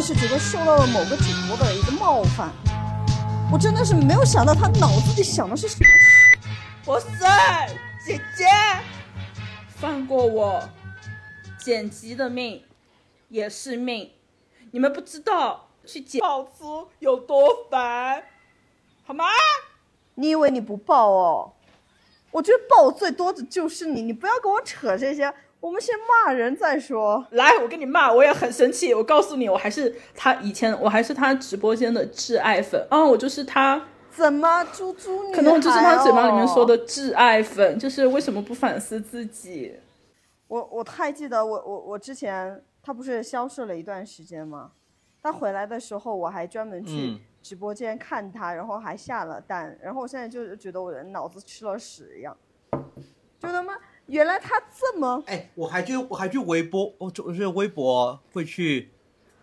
的是觉得受到了某个主播的一个冒犯，我真的是没有想到他脑子里想的是什么。哇塞，姐姐，放过我，剪辑的命也是命，你们不知道去剪爆粗有多烦，好吗？你以为你不爆哦？我觉得爆最多的就是你，你不要跟我扯这些。我们先骂人再说。来，我跟你骂，我也很生气。我告诉你，我还是他以前，我还是他直播间的挚爱粉啊！我就是他。怎么，猪猪女？可能我就是他嘴巴里面说的挚爱粉，就是为什么不反思自己？我我太记得，我我我之前他不是消失了一段时间吗？他回来的时候，我还专门去直播间看他，然后还下了单，然后我现在就觉得我的脑子吃了屎一样，就他妈。原来他这么哎，我还去我还去微博，我就是微博会去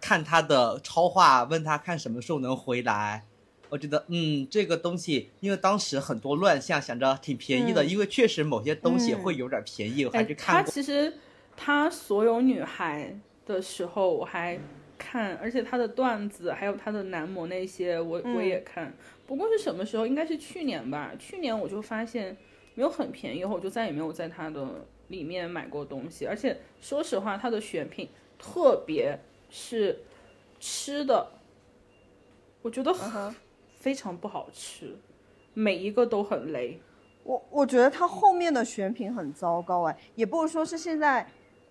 看他的超话，问他看什么时候能回来。我觉得嗯，这个东西，因为当时很多乱象，想着挺便宜的，因为确实某些东西会有点便宜，我还去看过。他其实他所有女孩的时候我还看，而且他的段子还有他的男模那些我我也看。不过是什么时候？应该是去年吧。去年我就发现。没有很便宜，后我就再也没有在它的里面买过东西。而且说实话，它的选品，特别是吃的，我觉得非常不好吃，每一个都很雷。我我觉得它后面的选品很糟糕哎，也不是说是现在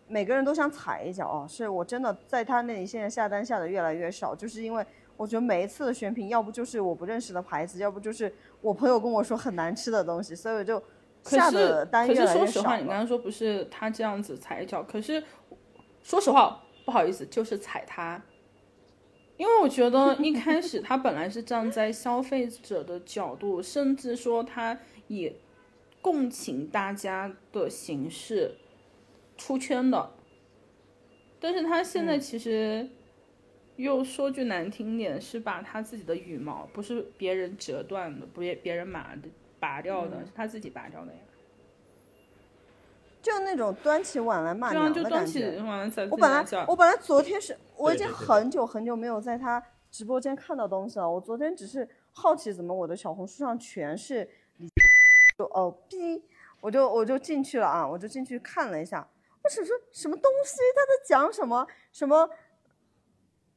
每个人都想踩一脚哦，是我真的在他那里现在下单下的越来越少，就是因为我觉得每一次的选品，要不就是我不认识的牌子，要不就是我朋友跟我说很难吃的东西，所以我就。可是，可是说实话，你刚刚说不是他这样子踩一脚，可是说实话，不好意思，就是踩他，因为我觉得 一开始他本来是站在消费者的角度，甚至说他以共情大家的形式出圈的，但是他现在其实又说句难听点，是把他自己的羽毛不是别人折断的，不别别人马的。拔掉的是他自己拔掉的呀，就那种端起碗来骂娘的感觉。我本来我本来昨天是我已经很久很久没有在他直播间看到东西了。我昨天只是好奇，怎么我的小红书上全是你，就哦逼，我就我就进去了啊，我就进去看了一下。我只是什么东西？他在讲什么？什么？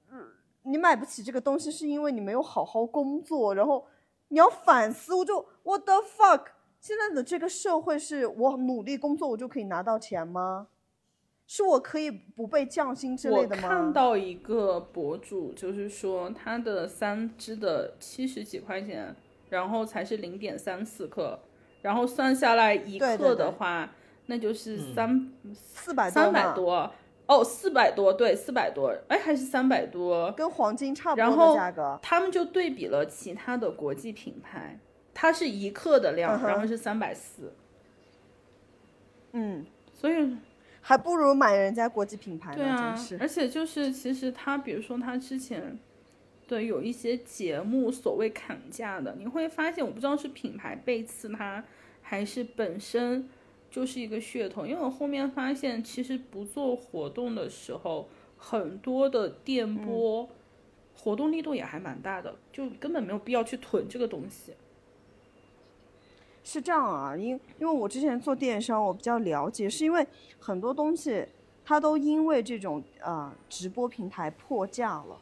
嗯，你买不起这个东西是因为你没有好好工作，然后。你要反思，我就 What the fuck？现在的这个社会是我努力工作我就可以拿到钱吗？是我可以不被降薪之类的吗？我看到一个博主就是说他的三支的七十几块钱，然后才是零点三四克，然后算下来一克的话，那就是三四百三百多。哦，四百多，对，四百多，哎，还是三百多，跟黄金差不多的价格。他们就对比了其他的国际品牌，它是一克的量，然后是三百四。嗯，所以还不如买人家国际品牌呢。对啊，而且就是其实他，比如说他之前对有一些节目所谓砍价的，你会发现，我不知道是品牌背刺他，还是本身。就是一个噱头，因为我后面发现，其实不做活动的时候，很多的电波活动力度也还蛮大的，就根本没有必要去囤这个东西。是这样啊，因因为我之前做电商，我比较了解，是因为很多东西它都因为这种呃直播平台破价了，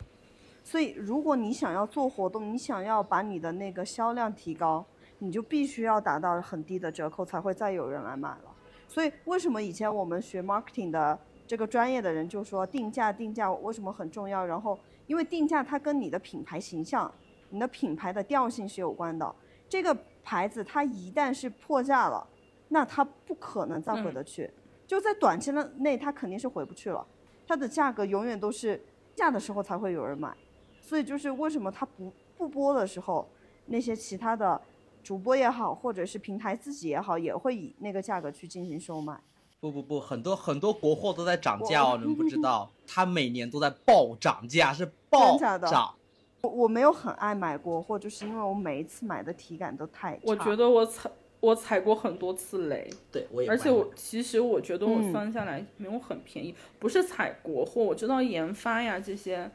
所以如果你想要做活动，你想要把你的那个销量提高。你就必须要达到很低的折扣，才会再有人来买了。所以为什么以前我们学 marketing 的这个专业的人就说定价定价为什么很重要？然后因为定价它跟你的品牌形象、你的品牌的调性是有关的。这个牌子它一旦是破价了，那它不可能再回得去，就在短期内它肯定是回不去了。它的价格永远都是价的时候才会有人买。所以就是为什么它不不播的时候，那些其他的。主播也好，或者是平台自己也好，也会以那个价格去进行售卖。不不不，很多很多国货都在涨价哦，你们不知道，它每年都在暴涨价，是暴涨。我我没有很爱买国货，就是因为我每一次买的体感都太差。我觉得我踩我踩过很多次雷，对，我也。而且我其实我觉得我算下来没有很便宜，不是踩国货，我知道研发呀这些。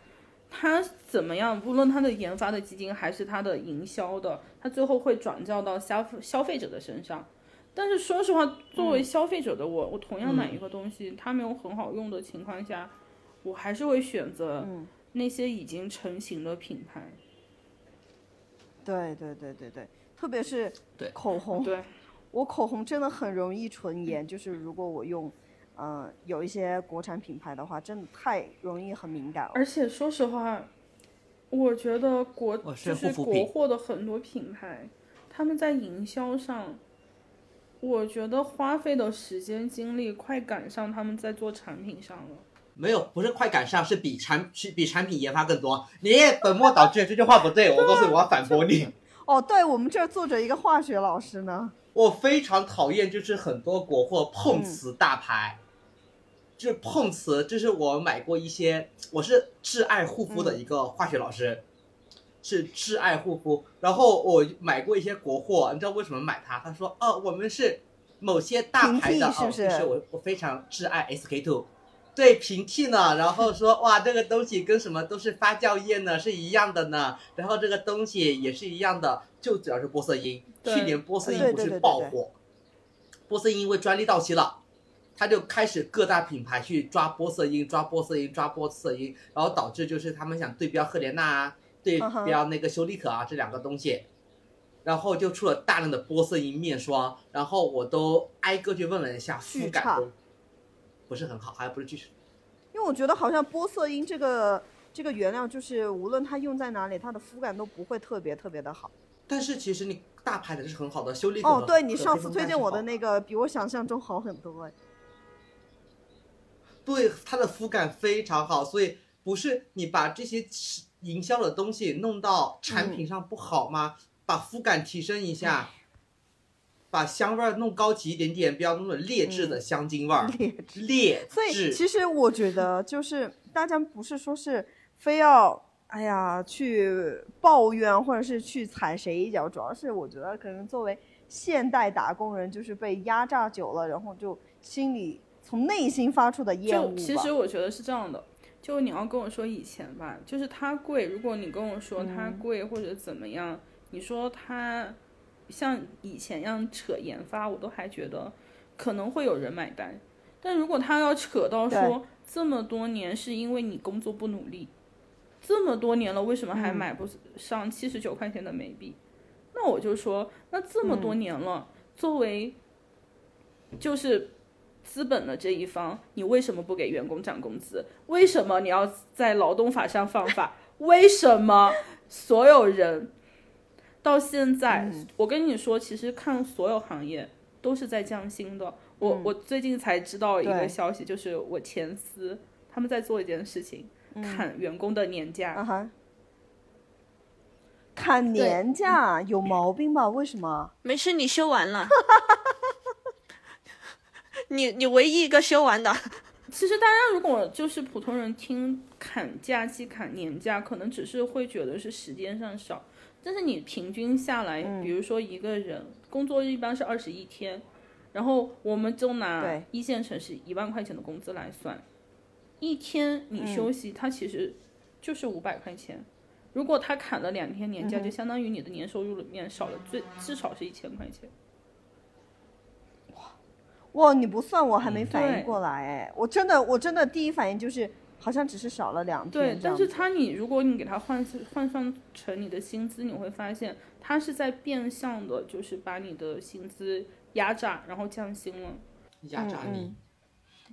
它怎么样，无论它的研发的基金还是它的营销的，它最后会转交到消消费者的身上。但是说实话，作为消费者的我，我同样买一个东西，它没有很好用的情况下，我还是会选择那些已经成型的品牌。对对对对对，特别是对。口红，对。我口红真的很容易唇炎，就是如果我用，呃，有一些国产品牌的话，真的太容易很敏感了。而且说实话，我觉得国就是国货的很多品牌，他们在营销上。我觉得花费的时间精力快赶上他们在做产品上了。没有，不是快赶上，是比产是比产品研发更多。你本末倒置，这句话不对，我告诉你，我要反驳你。哦，对我们这儿坐着一个化学老师呢。我非常讨厌，就是很多国货碰瓷大牌，就是碰瓷，就是我买过一些，我是挚爱护肤的一个化学老师。是挚爱护肤，然后我买过一些国货，你知道为什么买它？他说，哦，我们是某些大牌的哦，就是我我非常挚爱 SK two，对平替呢，然后说哇，这个东西跟什么都是发酵液呢，是一样的呢，然后这个东西也是一样的，就主要是玻色因，去年玻色因不是爆火，玻色因因为专利到期了，他就开始各大品牌去抓玻色因，抓玻色因，抓玻色因，然后导致就是他们想对标赫莲娜啊。对标那个修丽可啊，这两个东西，然后就出了大量的玻色因面霜，然后我都挨个去问了一下，肤感都不是很好，还不是巨差。因为我觉得好像玻色因这个这个原料，就是无论它用在哪里，它的肤感都不会特别特别的好。但是其实你大牌的是很好的，修丽可哦，对你上次推荐我的那个，比我想象中好很多哎。对，它的肤感非常好，所以不是你把这些。营销的东西弄到产品上不好吗？把肤感提升一下，把香味儿弄高级一点点，不要那种劣质的香精味儿。劣质，劣质。所以其实我觉得，就是大家不是说是非要哎呀去抱怨或者是去踩谁一脚，主要是我觉得可能作为现代打工人，就是被压榨久了，然后就心里从内心发出的厌恶。其实我觉得是这样的。就你要跟我说以前吧，就是它贵。如果你跟我说它贵或者怎么样，你说它像以前一样扯研发，我都还觉得可能会有人买单。但如果他要扯到说这么多年是因为你工作不努力，这么多年了为什么还买不上七十九块钱的眉笔？那我就说，那这么多年了，作为就是。资本的这一方，你为什么不给员工涨工资？为什么你要在劳动法上放法？为什么所有人到现在，我跟你说，其实看所有行业都是在降薪的。我我最近才知道一个消息，就是我前司他们在做一件事情，砍员工的年假。啊砍年假有毛病吧？为什么？没事，你休完了。你你唯一一个休完的，其实大家如果就是普通人听砍假期、砍年假，可能只是会觉得是时间上少，但是你平均下来，比如说一个人工作日一般是二十一天，然后我们就拿一线城市一万块钱的工资来算，一天你休息，它其实就是五百块钱，如果他砍了两天年假，就相当于你的年收入里面少了最至少是一千块钱。哇，你不算我还没反应过来哎，我真的我真的第一反应就是好像只是少了两天。对，但是他你如果你给他换换算成你的薪资，你会发现他是在变相的，就是把你的薪资压榨，然后降薪了。压榨你，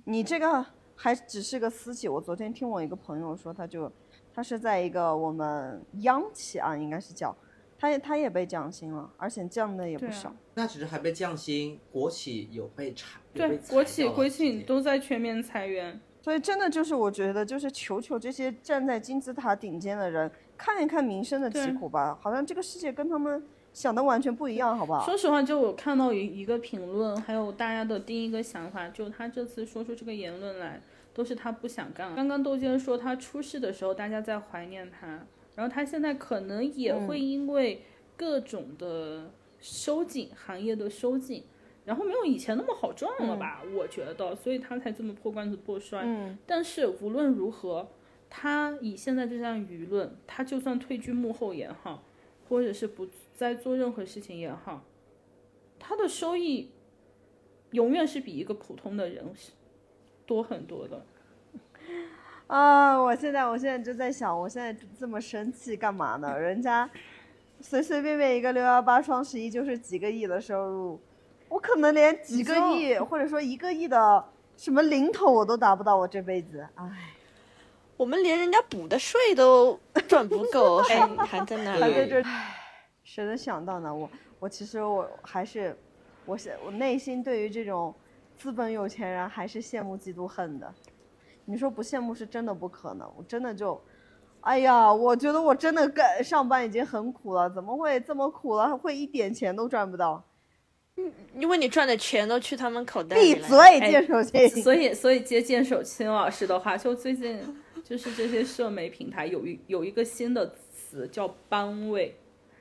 你这个还只是个私企。我昨天听我一个朋友说，他就他是在一个我们央企啊，应该是叫。他也他也被降薪了，而且降的也不少。那只是还被降薪，国企有被裁，对，国企、国企都在全面裁员。所以真的就是我觉得，就是求求这些站在金字塔顶尖的人，看一看民生的疾苦吧。好像这个世界跟他们想的完全不一样，好不好？说实话，就我看到一一个评论，还有大家的第一个想法，就他这次说出这个言论来，都是他不想干。刚刚窦坚说他出事的时候，大家在怀念他。然后他现在可能也会因为各种的收紧，行业的收紧，然后没有以前那么好赚了吧？我觉得，所以他才这么破罐子破摔。但是无论如何，他以现在这项舆论，他就算退居幕后也好，或者是不再做任何事情也好，他的收益永远是比一个普通的人多很多的。啊！我现在我现在就在想，我现在这么生气干嘛呢？人家随随便便一个六幺八双十一就是几个亿的收入，我可能连几个亿或者说一个亿的什么零头我都达不到，我这辈子，唉。我们连人家补的税都赚不够，还还在那里。还在这，谁能想到呢？我我其实我还是，我是我内心对于这种资本有钱人还是羡慕嫉妒恨的。你说不羡慕是真的不可能，我真的就，哎呀，我觉得我真的干上班已经很苦了，怎么会这么苦了？会一点钱都赚不到？嗯，因为你赚的钱都去他们口袋里了。闭嘴，剑手青。所以所以接剑手青老师的话，就最近。就是这些社媒平台有一有一个新的词叫班位，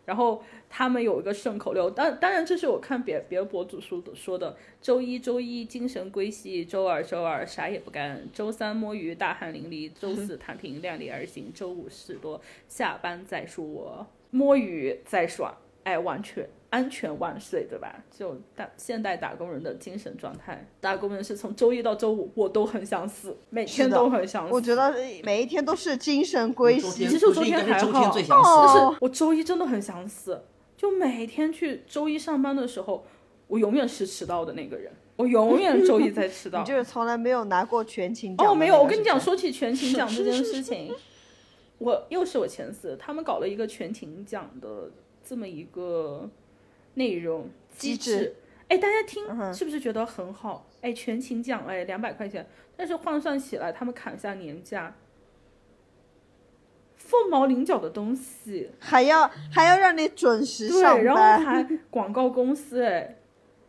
然后他们有一个顺口溜，当当然这是我看别别的博主说的说的，周一周一精神归西，周二周二啥也不干，周三摸鱼大汗淋漓，周四 躺平量力而行，周五事多下班再说，摸鱼再爽，哎，完全。安全万岁，对吧？就打现代打工人的精神状态，打工人是从周一到周五，我都很想死，每天都很想死。我觉得每一天都是精神归西。其实我昨天还好，但是我周一真的很想死。就每天去周一上班的时候，我永远是迟到的那个人，我永远周一在迟到。你就是从来没有拿过全勤奖？哦，没有。我跟你讲，说起全勤奖这件事情，我又是我前司，他们搞了一个全勤奖的这么一个。内容机制，哎，大家听是不是觉得很好？哎，全勤奖，哎，两百块钱，但是换算起来，他们砍下年假，凤毛麟角的东西，还要还要让你准时上班，然后还 广告公司，哎，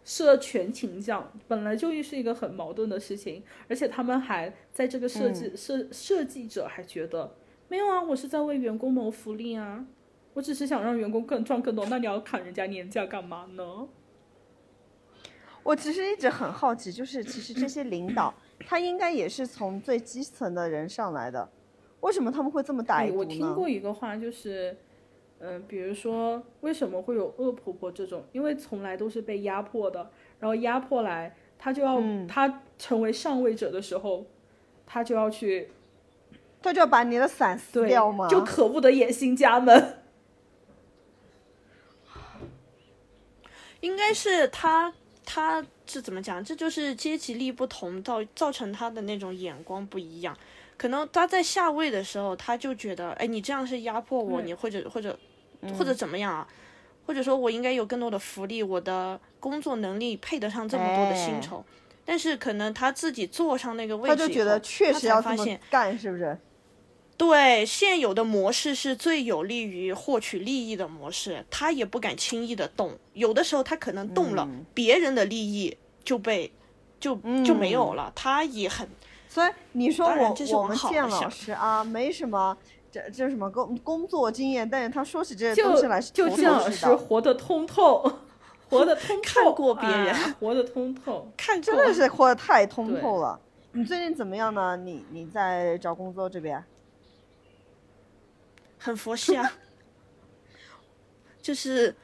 设全勤奖，本来就是一个很矛盾的事情，而且他们还在这个设计设设计者还觉得没有啊，我是在为员工谋福利啊。我只是想让员工更赚更多，那你要砍人家年假干嘛呢？我其实一直很好奇，就是其实这些领导 他应该也是从最基层的人上来的，为什么他们会这么歹毒呢？我听过一个话，就是，嗯，比如说为什么会有恶婆婆这种？因为从来都是被压迫的，然后压迫来，他就要他成为上位者的时候，他就要去，他就要把你的伞撕掉吗？就可恶的野心家们。应该是他，他是怎么讲？这就是阶级力不同，造造成他的那种眼光不一样。可能他在下位的时候，他就觉得，哎，你这样是压迫我，你或者或者或者怎么样啊？或者说我应该有更多的福利，我的工作能力配得上这么多的薪酬。但是可能他自己坐上那个位置他就觉得确实要这么干，是不是？对现有的模式是最有利于获取利益的模式，他也不敢轻易的动。有的时候他可能动了，别人的利益就被就就没有了。他也很，所以你说我我们建老师啊，没什么这这什么工工作经验，但是他说起这些东西来是就建老师活得通透，活得通透，看过别人，活得通透，看 真的是活得太通透了。你最近怎么样呢？你你在找工作这边？很佛系啊，就是，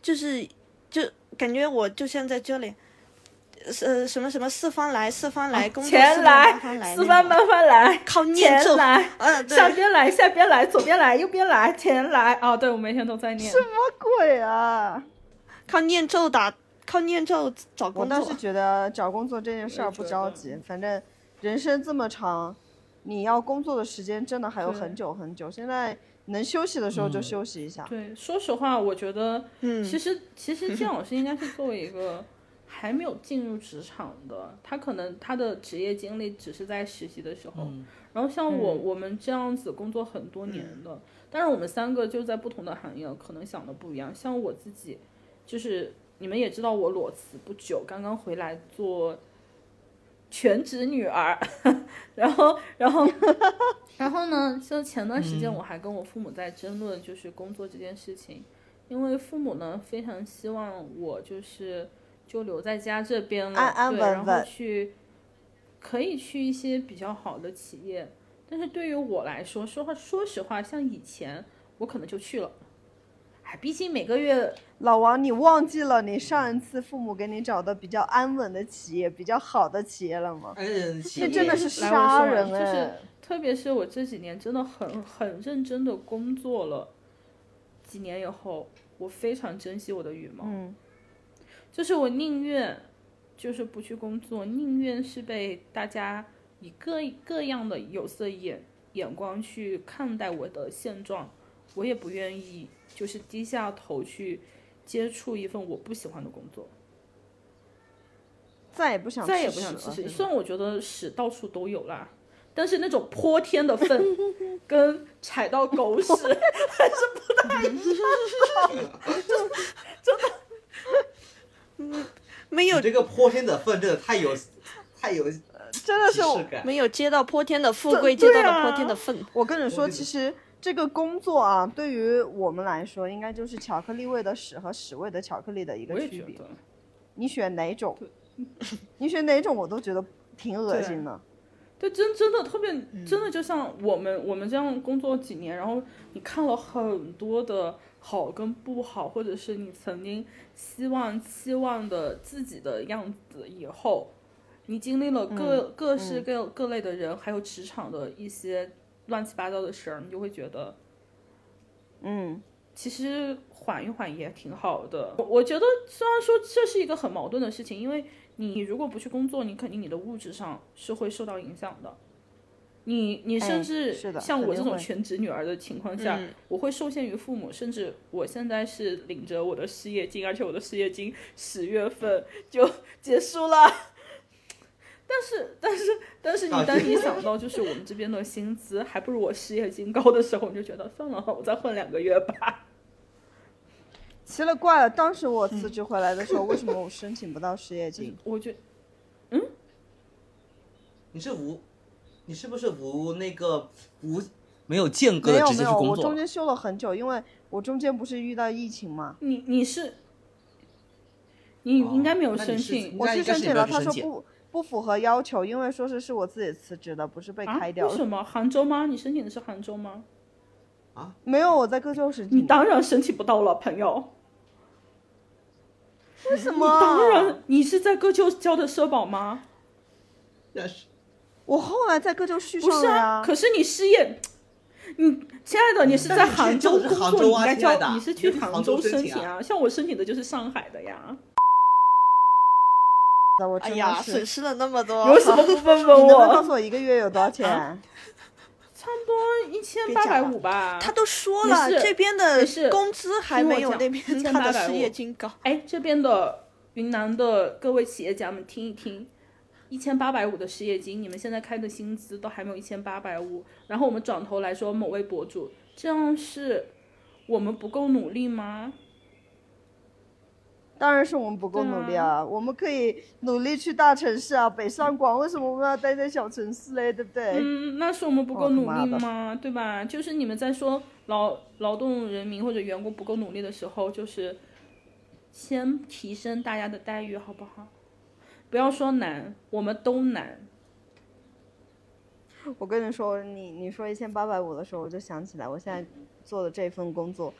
就是，就感觉我就像在这里，呃，什么什么四方来，四方来，前来，四方八方来，靠念咒来，嗯，上边来，下边来，左边来，右边来，前来，哦，对，我每天都在念。什么鬼啊？靠念咒打，靠念咒找工作。我倒是觉得找工作这件事儿不着急，反正人生这么长，你要工作的时间真的还有很久很久。现在。能休息的时候就休息一下。对，说实话，我觉得，嗯，其实其实金老师应该是作为一个还没有进入职场的，他可能他的职业经历只是在实习的时候。然后像我我们这样子工作很多年的，但是我们三个就在不同的行业，可能想的不一样。像我自己，就是你们也知道，我裸辞不久，刚刚回来做。全职女儿，然后，然后，然后呢？就前段时间我还跟我父母在争论，就是工作这件事情，因为父母呢非常希望我就是就留在家这边了，对，然后去可以去一些比较好的企业，但是对于我来说，说话说实话，像以前我可能就去了。哎，毕竟每个月，老王，你忘记了你上一次父母给你找的比较安稳的企业、比较好的企业了吗？这真的是杀人哎！就是特别是我这几年真的很很认真的工作了，几年以后，我非常珍惜我的羽毛。嗯，就是我宁愿就是不去工作，宁愿是被大家。以各各样的有色眼眼光去看待我的现状，我也不愿意就是低下头去接触一份我不喜欢的工作，再也不想再也不想吃屎。虽然我觉得屎到处都有啦，但是那种泼天的粪 跟踩到狗屎 还是不太一样，真的，嗯，没有这个泼天的粪真的太有太有。真的是没有接到泼天的富贵，接到了泼天的粪。我跟你说，其实这个工作啊，对于我们来说，应该就是巧克力味的屎和屎味的巧克力的一个区别。你选哪种？你选哪种，我都觉得挺恶心的。对，真真的特别，真的就像我们我们这样工作几年，然后你看了很多的好跟不好，或者是你曾经希望期望的自己的样子以后。你经历了各各式各各类的人，还有职场的一些乱七八糟的事儿，你就会觉得，嗯，其实缓一缓也挺好的。我觉得虽然说这是一个很矛盾的事情，因为你如果不去工作，你肯定你的物质上是会受到影响的。你你甚至像我这种全职女儿的情况下，我会受限于父母，甚至我现在是领着我的失业金，而且我的失业金十月份就结束了。但是，但是，但是，你当你想到就是我们这边的薪资还不如我失业金高的时候，你就觉得算了，我再混两个月吧。奇了怪了，当时我辞职回来的时候，为什么我申请不到失业金？我觉，嗯，你是无，你是不是无那个无没有间隔的直接去工作？我中间休了很久，因为我中间不是遇到疫情嘛。你你是，你应该没有申请，我去申请了，他说不。不符合要求，因为说是是我自己辞职的，不是被开掉。为什么？杭州吗？你申请的是杭州吗？啊，没有，我在各州申请。你当然申请不到了，朋友。为什么？你当然，你是在各州交的社保吗？那是。我后来在各州续上了呀。可是你失业，你亲爱的，你是在杭州工作，你应该交，你是去杭州申请啊。像我申请的就是上海的呀。哎呀，损失了那么多，有什么不问问 我？告诉我一个月有多少钱？差不多一千八百五吧。他都说了，这边的工资还没有那边他的失业金高。哎，这边的云南的各位企业家们听一听，一千八百五的失业金，你们现在开的薪资都还没有一千八百五。然后我们转头来说某位博主，这样是我们不够努力吗？当然是我们不够努力啊！我们可以努力去大城市啊，北上广，为什么我们要待在小城市嘞？对不对？嗯，那是我们不够努力吗？对吧？就是你们在说劳劳动人民或者员工不够努力的时候，就是先提升大家的待遇，好不好？不要说难，我们都难。我跟你说，你你说一千八百五的时候，我就想起来，我现在做的这份工作。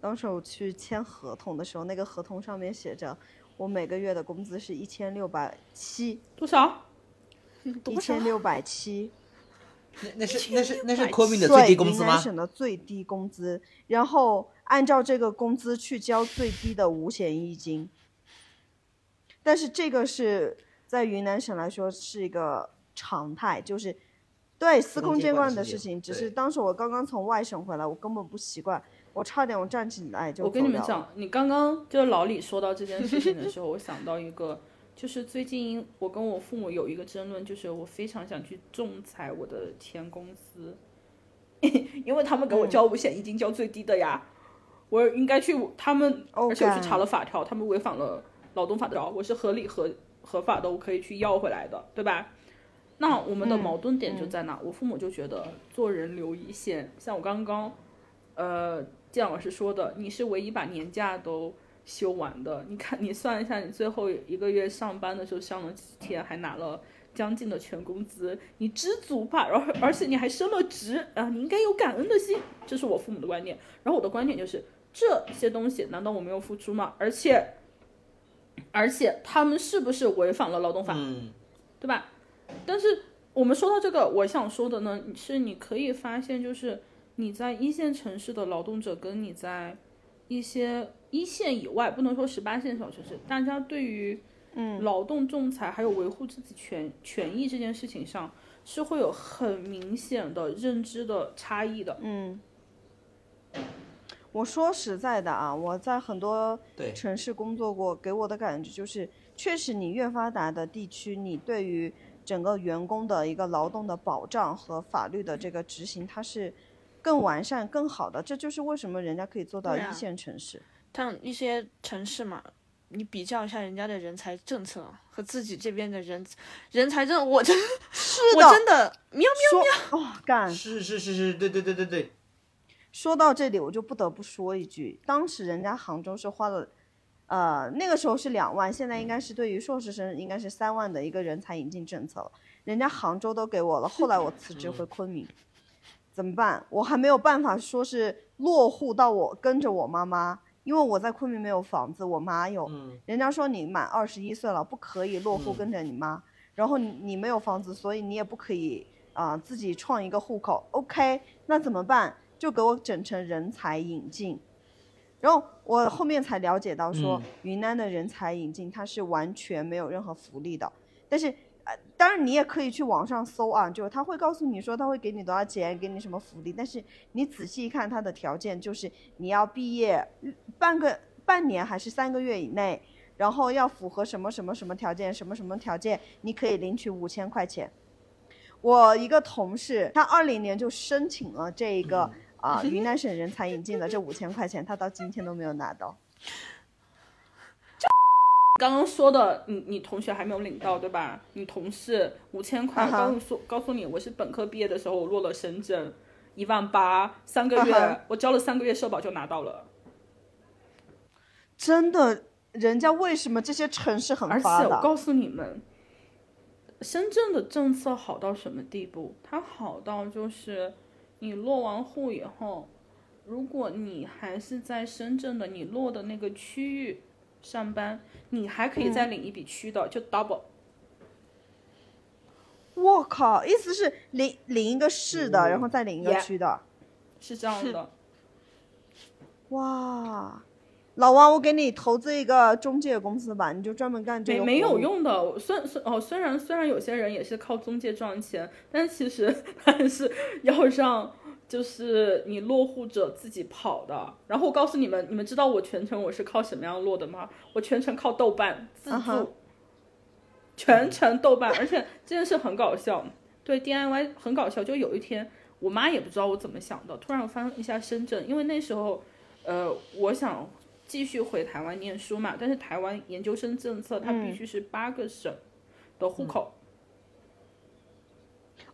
当时我去签合同的时候，那个合同上面写着，我每个月的工资是一千六百七，多少？一千六百七。那那是那是那是昆明的最低工资吗？云南省的最低工资，然后按照这个工资去交最低的五险一金。但是这个是在云南省来说是一个常态，就是对司空见惯的事情。只是当时我刚刚从外省回来，我根本不习惯。我差点，我站起来就。我跟你们讲，你刚刚就是老李说到这件事情的时候，我想到一个，就是最近我跟我父母有一个争论，就是我非常想去仲裁我的前公司，因为他们给我交五险一金交最低的呀，我应该去他们，而且我去查了法条，他们违反了劳动法条，我是合理合合法的，我可以去要回来的，对吧？那我们的矛盾点就在哪？我父母就觉得做人留一线，像我刚刚，呃。建老师说的，你是唯一把年假都休完的。你看，你算一下，你最后一个月上班的时候上了几天，还拿了将近的全工资，你知足吧。然后而且你还升了职啊，你应该有感恩的心。这是我父母的观点。然后我的观点就是这些东西难道我没有付出吗？而且而且他们是不是违反了劳动法？嗯，对吧？但是我们说到这个，我想说的呢是，你可以发现，就是你在一线城市的劳动者，跟你在一些一线以外，不能说十八线小城市，大家对于嗯。劳动仲裁还有维护自己权权益这件事情上，是会有很明显的认知的差异的。嗯，我说实在的啊，我在很多城市工作过，给我的感觉就是，确实你越发达的地区，你对于整个员工的一个劳动的保障和法律的这个执行，它是更完善、更好的。这就是为什么人家可以做到一线城市。像一些城市嘛，你比较一下人家的人才政策和自己这边的人人才政，我真 是的，我真的喵喵喵哦，干是是是是，对对对对对。说到这里，我就不得不说一句，当时人家杭州是花了。呃，那个时候是两万，现在应该是对于硕士生应该是三万的一个人才引进政策了。人家杭州都给我了，后来我辞职回昆明，怎么办？我还没有办法说是落户到我跟着我妈妈，因为我在昆明没有房子，我妈有。人家说你满二十一岁了，不可以落户跟着你妈，然后你你没有房子，所以你也不可以啊自己创一个户口。OK，那怎么办？就给我整成人才引进。然后我后面才了解到，说云南的人才引进它是完全没有任何福利的。但是，呃，当然你也可以去网上搜啊，就是他会告诉你说他会给你多少钱，给你什么福利。但是你仔细一看，他的条件就是你要毕业半个半年还是三个月以内，然后要符合什么什么什么条件，什么什么条件，你可以领取五千块钱。我一个同事，他二零年就申请了这一个。啊，云南省人才引进的这五千块钱，他到今天都没有拿到。刚刚说的，你你同学还没有领到对吧？你同事五千块，告诉告诉你，我是本科毕业的时候，我落了深圳，一万八，三个月，我交了三个月社保就拿到了。真的，人家为什么这些城市很发达？而且我告诉你们，深圳的政策好到什么地步？它好到就是。你落完户以后，如果你还是在深圳的，你落的那个区域上班，你还可以再领一笔区的，就 double。我靠，意思是领领一个市的，然后再领一个区的，是这样的。哇，老王，我给你投资一个中介公司吧，你就专门干这个。没没有用的，虽虽哦，虽然虽然有些人也是靠中介赚钱，但其实 还是要让。就是你落户者自己跑的，然后我告诉你们，你们知道我全程我是靠什么样落的吗？我全程靠豆瓣自助，全程豆瓣，而且这件事很搞笑，对 DIY 很搞笑。就有一天，我妈也不知道我怎么想的，突然我翻一下深圳，因为那时候，呃，我想继续回台湾念书嘛，但是台湾研究生政策它必须是八个省的户口。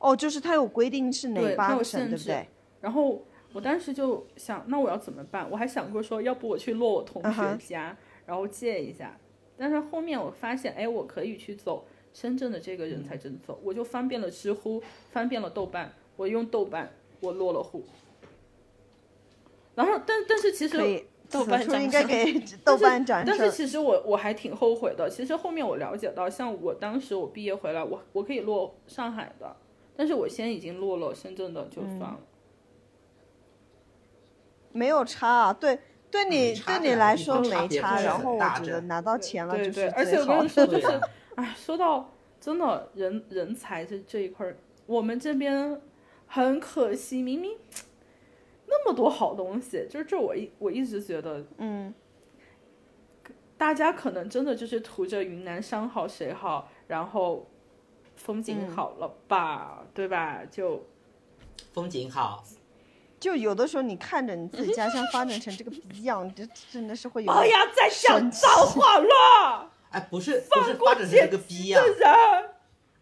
哦，就是它有规定是哪八个省，对不对？然后我当时就想，那我要怎么办？我还想过说，要不我去落我同学家，然后借一下。但是后面我发现，哎，我可以去走深圳的这个人才政策，我就翻遍了知乎，翻遍了豆瓣，我用豆瓣我落了户。然后，但但是其实豆瓣应该给 豆瓣展但是其实我我还挺后悔的。其实后面我了解到，像我当时我毕业回来，我我可以落上海的，但是我先已经落了深圳的，就算了。没有差啊，对，对你对你来说没差，然后我觉得拿到钱了就是而且我跟你说，就是，哎，说到真的人人才这这一块儿，我们这边很可惜，明明那么多好东西，就是这我一我一直觉得，嗯，大家可能真的就是图着云南山好水好，然后风景好了吧，对吧？就风景好。就有的时候，你看着你自己家乡发展成这个逼样，这真的是会有。哎呀，在讲脏话了！哎，不是，不是发展成这个逼样。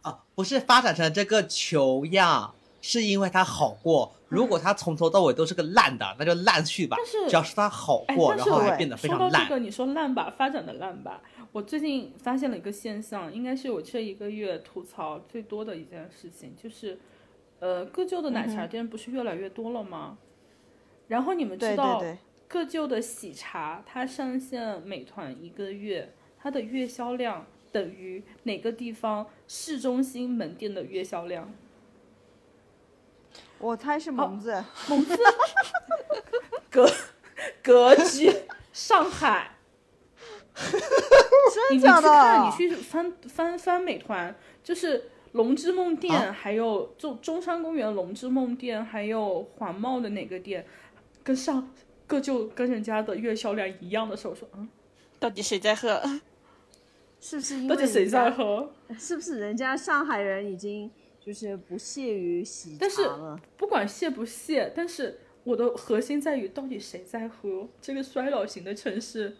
啊，不是发展成这个球样，是因为它好过。如果它从头到尾都是个烂的，那就烂去吧。但是只要是它好过，然后还变得非常烂。说到这个，你说烂吧，发展的烂吧。我最近发现了一个现象，应该是我这一个月吐槽最多的一件事情，就是，呃，各旧的奶茶店不是越来越多了吗？然后你们知道，各旧的喜茶它上线美团一个月，它的月销量等于哪个地方市中心门店的月销量？我猜是蒙自，蒙自，格格局，上海。真的假的？你去翻翻翻美团，就是龙之梦店，还有就中山公园龙之梦店，还有环贸的哪个店，跟上个就跟人家的月销量一样的时候，说嗯，到底谁在喝？是不是因为到底谁在喝？是不是人家上海人已经就是不屑于喜茶了？不管屑不屑，但是我的核心在于到底谁在喝？这个衰老型的城市。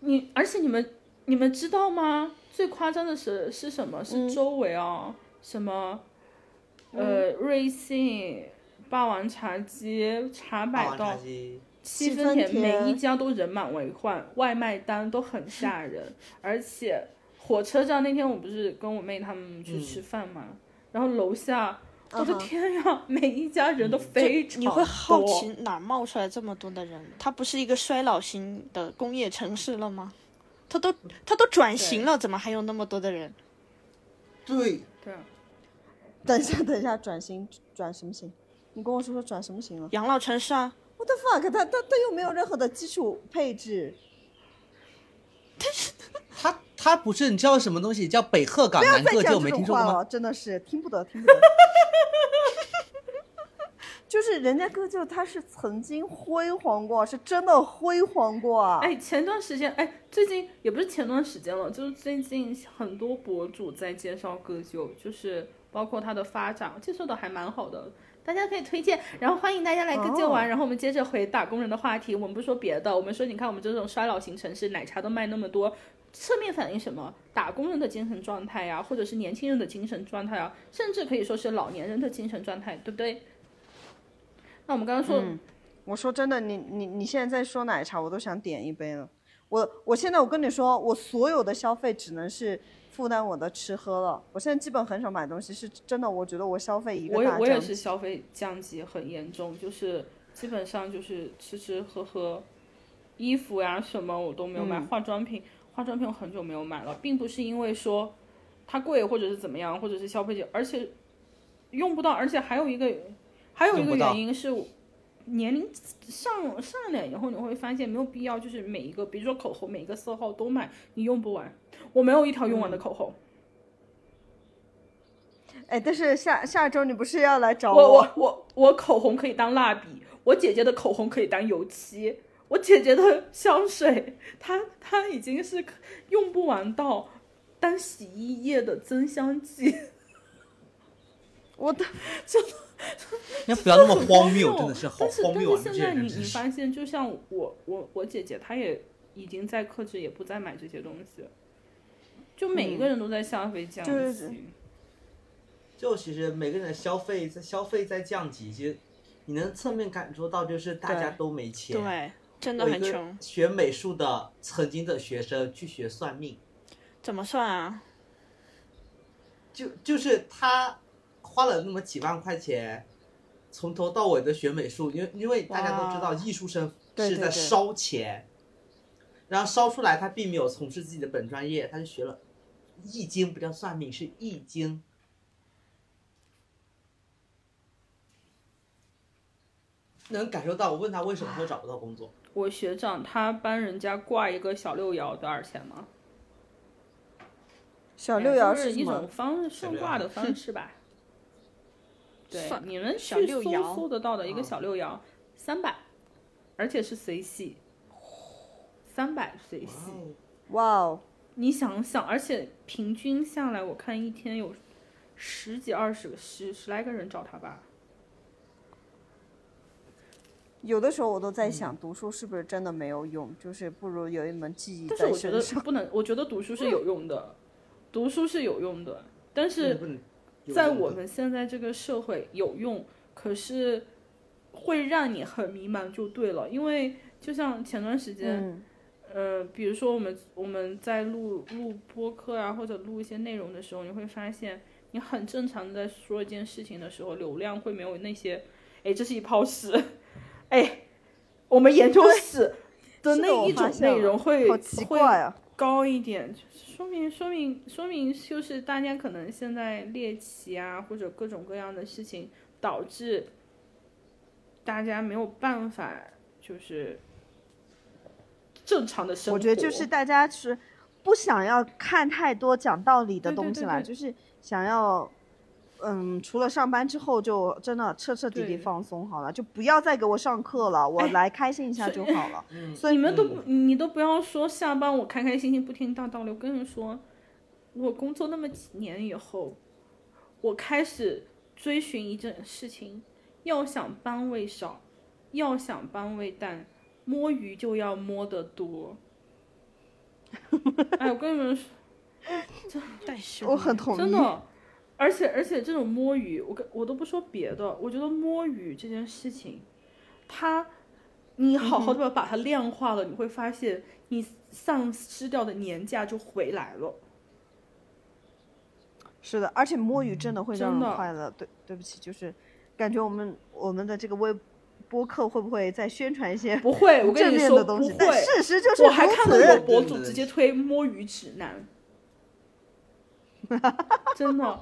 你而且你们你们知道吗？最夸张的是是什么？是周围啊，什么，呃，瑞幸、霸王茶姬、茶百道、七分甜，每一家都人满为患，外卖单都很吓 人。而且火车站那天我不是跟我妹他们去吃饭嘛，然后楼下，我的天呀，每一家人都非常你会好奇哪冒出来这么多的人？它不是一个衰老型的工业城市了吗？它都他都转型了，怎么还有那么多的人？对对。等一下，等一下，转型转什么型？你跟我说说转什么型了？养老城市啊！What the fuck？他他他又没有任何的基础配置。但是他他不是你知道什么东西叫北鹤岗南鹤就没听说过吗？真的是听不得听不得。就是人家哥就他是曾经辉煌过，是真的辉煌过啊！哎，前段时间，哎，最近也不是前段时间了，就是最近很多博主在介绍哥就，就是包括他的发展，介绍的还蛮好的，大家可以推荐，然后欢迎大家来哥就玩。然后我们接着回打工人的话题，我们不说别的，我们说你看我们这种衰老型城市，奶茶都卖那么多，侧面反映什么？打工人的精神状态呀，或者是年轻人的精神状态啊，甚至可以说是老年人的精神状态，对不对？那我们刚刚说，我说真的，你你你现在在说奶茶，我都想点一杯了。我我现在我跟你说，我所有的消费只能是负担我的吃喝了。我现在基本很少买东西，是真的。我觉得我消费一个我我也是消费降级很严重，就是基本上就是吃吃喝喝，衣服呀什么我都没有买。化妆品化妆品我很久没有买了，并不是因为说它贵或者是怎么样，或者是消费者，而且用不到，而且还有一个。还有一个原因是，年龄上上了以后，你会发现没有必要，就是每一个，比如说口红，每一个色号都买，你用不完。我没有一条用完的口红。哎，但是下下周你不是要来找我？我我我口红可以当蜡笔，我姐姐的口红可以当油漆，我姐姐的香水，她她已经是用不完到当洗衣液的增香剂。我的 就。你不要那么荒谬，真的是好荒谬啊！但是现在你你发现，就像我我我姐姐，她也已经在克制，也不再买这些东西。就每一个人都在消费降级。就其实每个人的消费在消费在降级，其实你能侧面感受到，就是大家都没钱。对，真的很穷。学美术的曾经的学生去学算命，怎么算啊？就就是他。花了那么几万块钱，从头到尾的学美术，因为因为大家都知道艺术生是在烧钱，然后烧出来他并没有从事自己的本专业，他就学了易经，不叫算命，是易经。能感受到，我问他为什么会找不到工作。我学长他帮人家挂一个小六爻多少钱吗？小六爻是一种方算卦的方式吧？对，你们去搜搜得到的一个小六爻，三百，而且是随喜，三百随喜，哇哦！你想想，而且平均下来，我看一天有十几、二十个、十十来个人找他吧。有的时候我都在想，读书是不是真的没有用？就是不如有一门技艺但是我觉得不能，我觉得读书是有用的，读书是有用的，但是。在我们现在这个社会，有用可是会让你很迷茫，就对了。因为就像前段时间，呃，比如说我们我们在录录播客啊，或者录一些内容的时候，你会发现，你很正常的在说一件事情的时候，流量会没有那些，哎，这是一泡屎，哎，我们研究室的那一种内容会会高一点。说明说明说明，就是大家可能现在猎奇啊，或者各种各样的事情，导致大家没有办法，就是正常的生活。我觉得就是大家是不想要看太多讲道理的东西了，就是想要。嗯，除了上班之后，就真的彻彻底底放松好了，就不要再给我上课了，我来开心一下就好了。所以你们都不，你都不要说下班我开开心心不听大道理。我跟你说，我工作那么几年以后，我开始追寻一件事情：要想班位少，要想班位淡，摸鱼就要摸得多。哎，我跟你们说，真带羞，我很同意，真的。而且而且这种摸鱼，我跟我都不说别的，我觉得摸鱼这件事情，它，你好好的把它量化了，你会发现你丧失掉的年假就回来了。是的，而且摸鱼真的会让人快乐。对，对不起，就是感觉我们我们的这个微播客会不会在宣传一些不会，我跟你说不会。事实就是我还看到有博主直接推摸鱼指南，真的。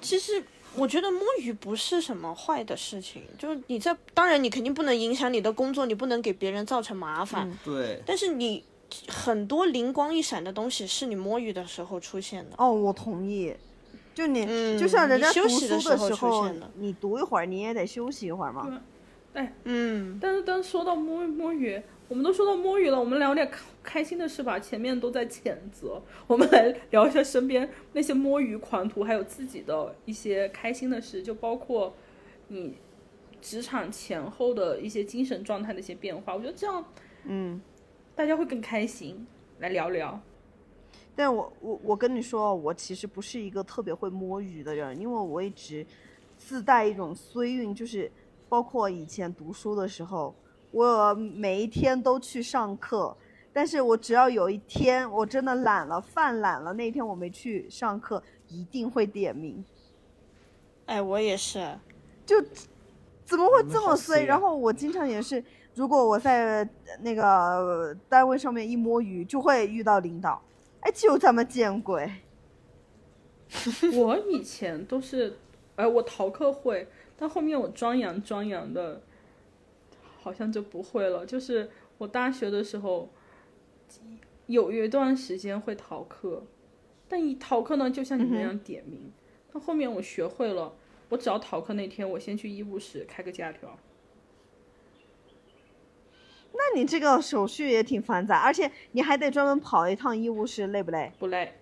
其实我觉得摸鱼不是什么坏的事情，就是你在当然你肯定不能影响你的工作，你不能给别人造成麻烦。对。但是你很多灵光一闪的东西是你摸鱼的时候出现的。哦，我同意。就你，就像人家读书的时候，你读一会儿你也得休息一会儿嘛。哎，嗯。但是当说到摸摸鱼。我们都说到摸鱼了，我们聊点开开心的事吧。前面都在谴责，我们来聊一下身边那些摸鱼狂徒，还有自己的一些开心的事，就包括你职场前后的一些精神状态的一些变化。我觉得这样，嗯，大家会更开心。来聊聊。但我我我跟你说，我其实不是一个特别会摸鱼的人，因为我一直自带一种衰运，就是包括以前读书的时候。我每一天都去上课，但是我只要有一天我真的懒了、犯懒了，那一天我没去上课，一定会点名。哎，我也是，就怎么会这么衰？然后我经常也是，如果我在那个单位上面一摸鱼，就会遇到领导。哎，就他妈见鬼！我以前都是，哎，我逃课会，但后面我装洋装洋的。好像就不会了。就是我大学的时候，有一段时间会逃课，但一逃课呢，就像你那样点名。但后面我学会了，我只要逃课那天，我先去医务室开个假条。那你这个手续也挺繁杂，而且你还得专门跑一趟医务室，累不累？不累。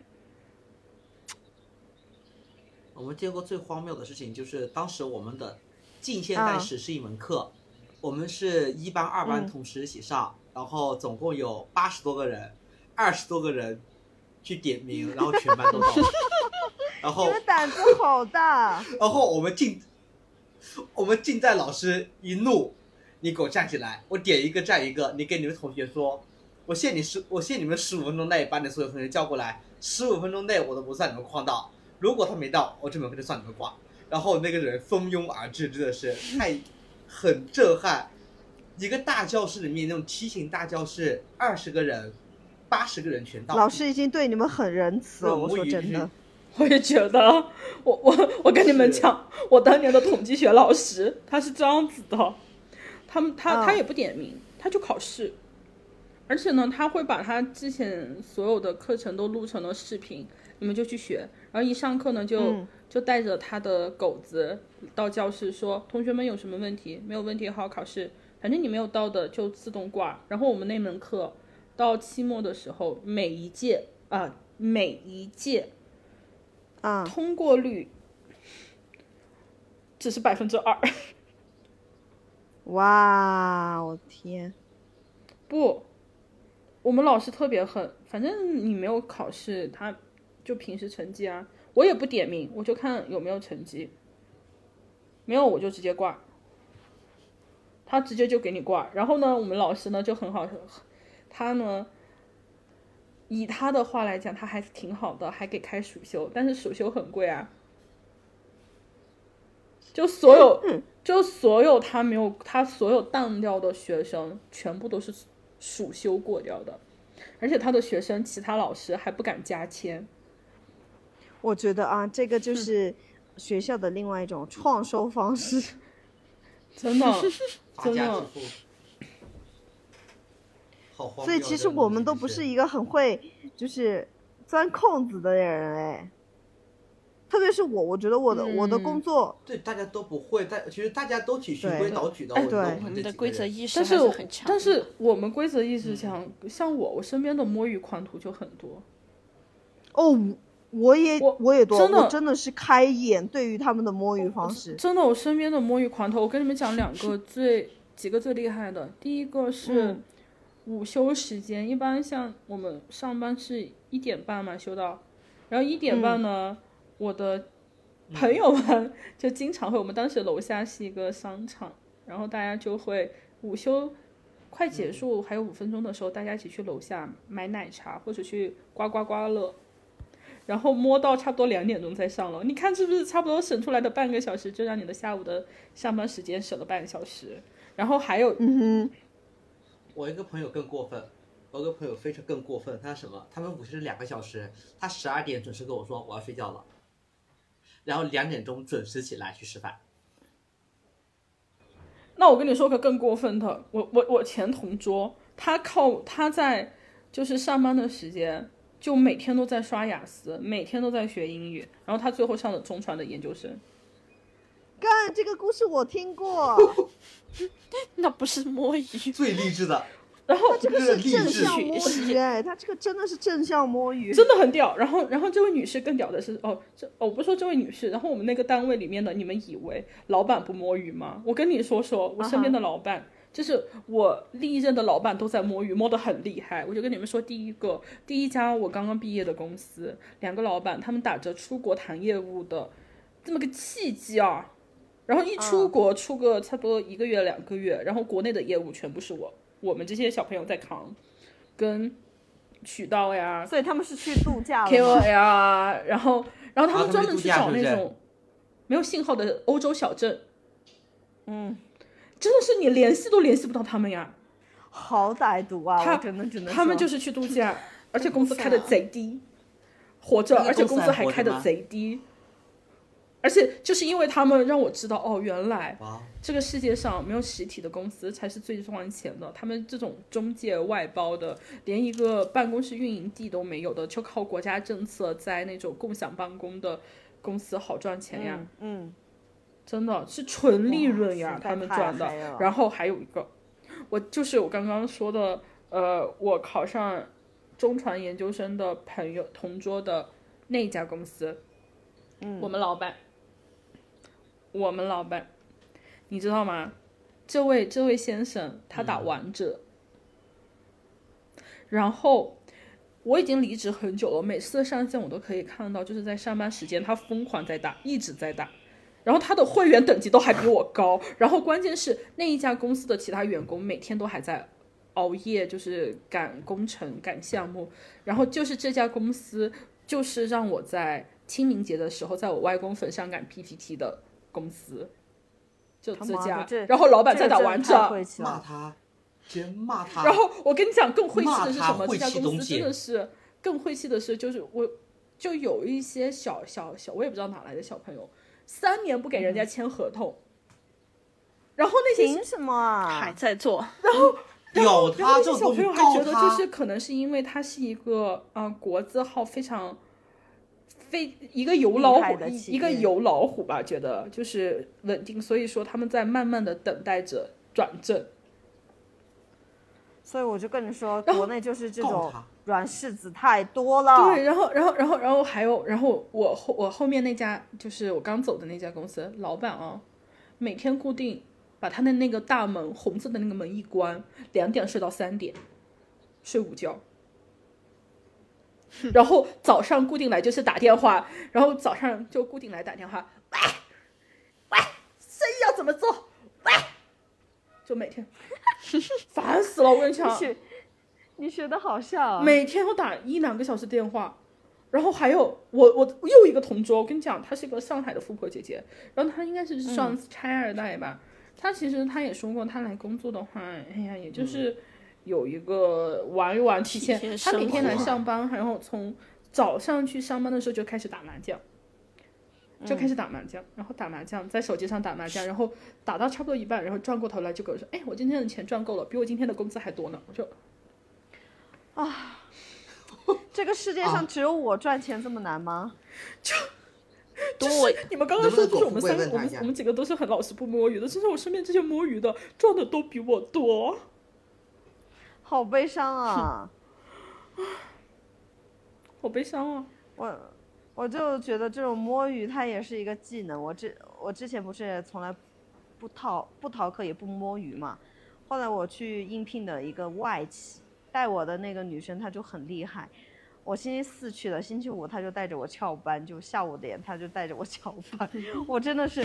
我们见过最荒谬的事情，就是当时我们的近现代史是一门课。我们是一班、二班同时一起上，然后总共有八十多个人，二十多个人去点名，然后全班都到。然后 你们胆子好大。然后我们进，我们进在老师一怒，你给我站起来，我点一个站一个，你给你们同学说，我限你十，我限你们十五分钟内把你所有同学叫过来，十五分钟内我都不算你们旷到，如果他没到，我这门课就算你们挂。然后那个人蜂拥而至，真的是太。很震撼，一个大教室里面那种梯形大教室，二十个人，八十个人全到。老师已经对你们很仁慈了，我说真的，我也觉得。我 我我跟你们讲，我当年的统计学老师他是这样子的，他们他他也不点名，他就考试，而且呢，他会把他之前所有的课程都录成了视频，你们就去学，然后一上课呢就。就带着他的狗子到教室说：“同学们有什么问题？没有问题，好好考试。反正你没有到的就自动挂。然后我们那门课到期末的时候，每一届啊，每一届啊，通过率只是百分之二。哇，我天！不，我们老师特别狠，反正你没有考试，他就平时成绩啊。”我也不点名，我就看有没有成绩。没有我就直接挂。他直接就给你挂，然后呢，我们老师呢就很好，他呢，以他的话来讲，他还是挺好的，还给开暑修，但是暑修很贵啊。就所有，就所有他没有他所有当掉的学生，全部都是暑修过掉的，而且他的学生其他老师还不敢加签。我觉得啊，这个就是学校的另外一种创收方式，真的，真的。所以其实我们都不是一个很会就是钻空子的人哎。特别是我，我觉得我的我的工作，对大家都不会，但其实大家都挺循规蹈矩的。哎，对，我们的规则意识还是很强。但是我们规则意识强，像我，我身边的摸鱼狂徒就很多。哦，我也我我也多，真的真的是开眼，对于他们的摸鱼方式。真的，我身边的摸鱼狂头，我跟你们讲两 个最几个最厉害的。第一个是午休时间，一般像我们上班是一点半嘛休到，然后一点半呢。我的朋友们 就经常会，我们当时楼下是一个商场，然后大家就会午休快结束还有五分钟的时候，大家一起去楼下买奶茶或者去刮刮刮乐，然后摸到差不多两点钟再上楼。你看是不是差不多省出来的半个小时，就让你的下午的上班时间省了半个小时？然后还有，嗯哼，我一个朋友更过分，我一个朋友非常更过分，他什么？他们午休是两个小时，他十二点准时跟我说我要睡觉了。然后两点钟准时起来去吃饭。那我跟你说个更过分的，我我我前同桌，他靠他在就是上班的时间，就每天都在刷雅思，每天都在学英语，然后他最后上了中传的研究生。干，这个故事我听过。那不是摸鱼，最励志的。然后这个是正向摸鱼 哎，他这个真的是正向摸鱼，真的很屌。然后，然后这位女士更屌的是哦，这我不说这位女士。然后我们那个单位里面的，你们以为老板不摸鱼吗？我跟你说说，我身边的老板，就是我历任的老板都在摸鱼，摸得很厉害。我就跟你们说，第一个，第一家我刚刚毕业的公司，两个老板他们打着出国谈业务的这么个契机啊，然后一出国出个差不多一个月两个月，然后国内的业务全部是我。我们这些小朋友在扛，跟渠道呀，所以他们是去度假 KOL 啊，然后然后他们专门去找那种没有信号的欧洲小镇，嗯，真的是你联系都联系不到他们呀，好歹毒啊！他只能只能他们就是去度假，而且工资开的贼低，活着，而且工资还开的贼低。而且就是因为他们让我知道，哦，原来这个世界上没有实体的公司才是最赚钱的。他们这种中介外包的，连一个办公室运营地都没有的，就靠国家政策在那种共享办公的公司好赚钱呀。嗯，真的是纯利润呀，他们赚的。然后还有一个，我就是我刚刚说的，呃，我考上中传研究生的朋友同桌的那家公司，嗯，我们老板。我们老板，你知道吗？这位这位先生他打王者，然后我已经离职很久了，每次上线我都可以看到，就是在上班时间他疯狂在打，一直在打。然后他的会员等级都还比我高，然后关键是那一家公司的其他员工每天都还在熬夜，就是赶工程、赶项目。然后就是这家公司，就是让我在清明节的时候，在我外公坟上赶 PPT 的。公司就这家，然后老板在打王者，骂他，直接骂他。然后我跟你讲，更晦气的是什么？这家公司真的是更晦气的是，就是我就有一些小小小，我也不知道哪来的小朋友，三年不给人家签合同，然后那些凭什么还在做？然后有他这小朋友还觉得就是可能是因为他是一个嗯国字号非常。非一个油老虎，一个油老虎吧，觉得就是稳定，所以说他们在慢慢的等待着转正。所以我就跟你说，国内就是这种软柿子太多了。对，然后，然后，然后，然后还有，然后我后我后面那家就是我刚走的那家公司，老板啊，每天固定把他的那个大门红色的那个门一关，两点睡到三点，睡午觉。然后早上固定来就是打电话，然后早上就固定来打电话，喂喂，生意要怎么做，喂，就每天，烦死了，我跟你讲，你学的好笑，每天我打一两个小时电话。然后还有我我又一个同桌，我跟你讲，她是一个上海的富婆姐姐，然后她应该是上拆二代吧。她其实她也说过，她来工作的话，哎呀，也就是有一个玩一玩，提前。她每天来上班，然后从早上去上班的时候就开始打麻将，就开始打麻将，然后打麻将，在手机上打麻将，然后打到差不多一半，然后转过头来就跟我说：“哎，我今天的钱赚够了，比我今天的工资还多呢。”我就啊。这个世界上只有我赚钱这么难吗？就 就是你们刚刚说，就是我们三个，我们我们几个都是很老实不摸鱼的。甚至我身边这些摸鱼的赚的都比我多，好悲伤啊！好悲伤啊！我我就觉得这种摸鱼它也是一个技能。我之我之前不是从来不逃不逃课也不摸鱼嘛。后来我去应聘的一个外企。带我的那个女生，她就很厉害。我星期四去的，星期五她就带着我翘班，就下午点她就带着我翘班。我真的是，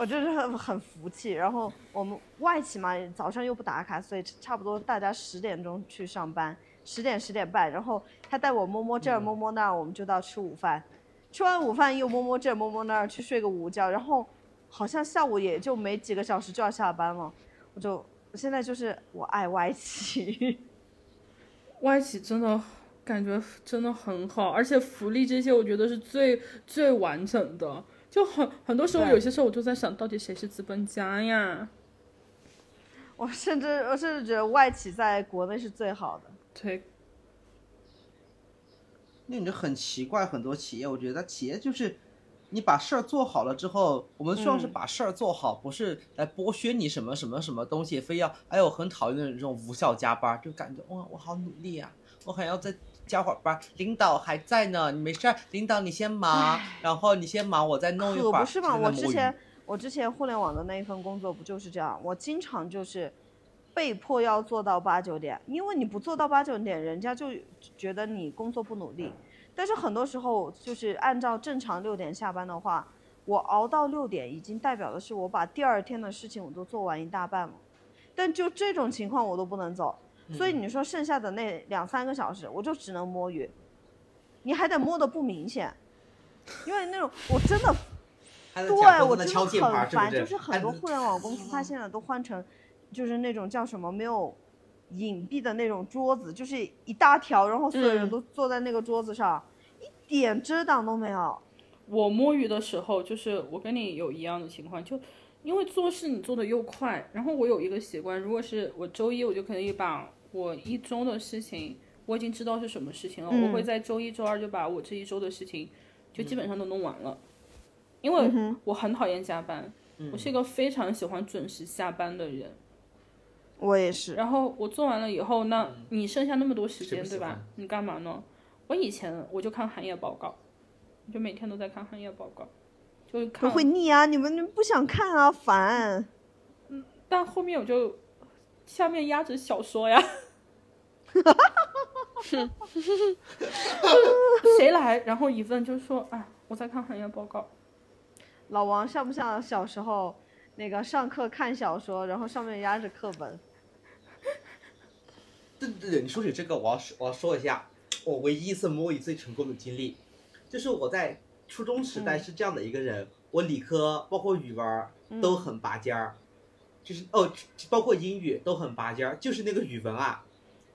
我真是很很服气。然后我们外企嘛，早上又不打卡，所以差不多大家十点钟去上班，十点十点半。然后他带我摸摸这儿摸摸那儿，我们就到吃午饭。吃完午饭又摸摸这摸摸那儿，去睡个午觉。然后好像下午也就没几个小时就要下班了。我就我现在就是我爱外企。外企真的感觉真的很好，而且福利这些我觉得是最最完整的。就很很多时候，有些时候我就在想到底谁是资本家呀？我甚至我甚至觉得外企在国内是最好的。对。那你就很奇怪，很多企业，我觉得企业就是你把事儿做好了之后，我们需要是把事儿做好，不是来剥削你什么什么什么东西，非要哎我很讨厌的这种无效加班，就感觉哇我好努力啊，我还要再加会儿班，领导还在呢，你没事儿，领导你先忙，然后你先忙，我再弄一会儿。可不是嘛，我之前我之前互联网的那一份工作不就是这样，我经常就是被迫要做到八九点，因为你不做到八九点，人家就觉得你工作不努力。但是很多时候，就是按照正常六点下班的话，我熬到六点，已经代表的是我把第二天的事情我都做完一大半了。但就这种情况我都不能走，所以你说剩下的那两三个小时，我就只能摸鱼。你还得摸的不明显，因为那种我真的，对我真的很烦，就是很多互联网公司它现在都换成，就是那种叫什么没有。隐蔽的那种桌子，就是一大条，然后所有人都坐在那个桌子上，一点遮挡都没有。我摸鱼的时候，就是我跟你有一样的情况，就因为做事你做的又快，然后我有一个习惯，如果是我周一，我就可以把我一周的事情，我已经知道是什么事情了，我会在周一、周二就把我这一周的事情就基本上都弄完了，因为我很讨厌加班，我是一个非常喜欢准时下班的人。我也是。然后我做完了以后，那你剩下那么多时间，对吧？你干嘛呢？我以前我就看行业报告，就每天都在看行业报告，就看。会腻啊！你们不想看啊，烦。嗯，但后面我就下面压着小说呀。谁来？然后一问就说：“哎，我在看行业报告。”老王像不像小时候？那个上课看小说，然后上面压着课本。对对对，你说起这个，我要说我要说一下，我唯一一次摸鱼最成功的经历，就是我在初中时代是这样的一个人，我理科包括语文都很拔尖儿，就是哦，包括英语都很拔尖儿，就是那个语文啊，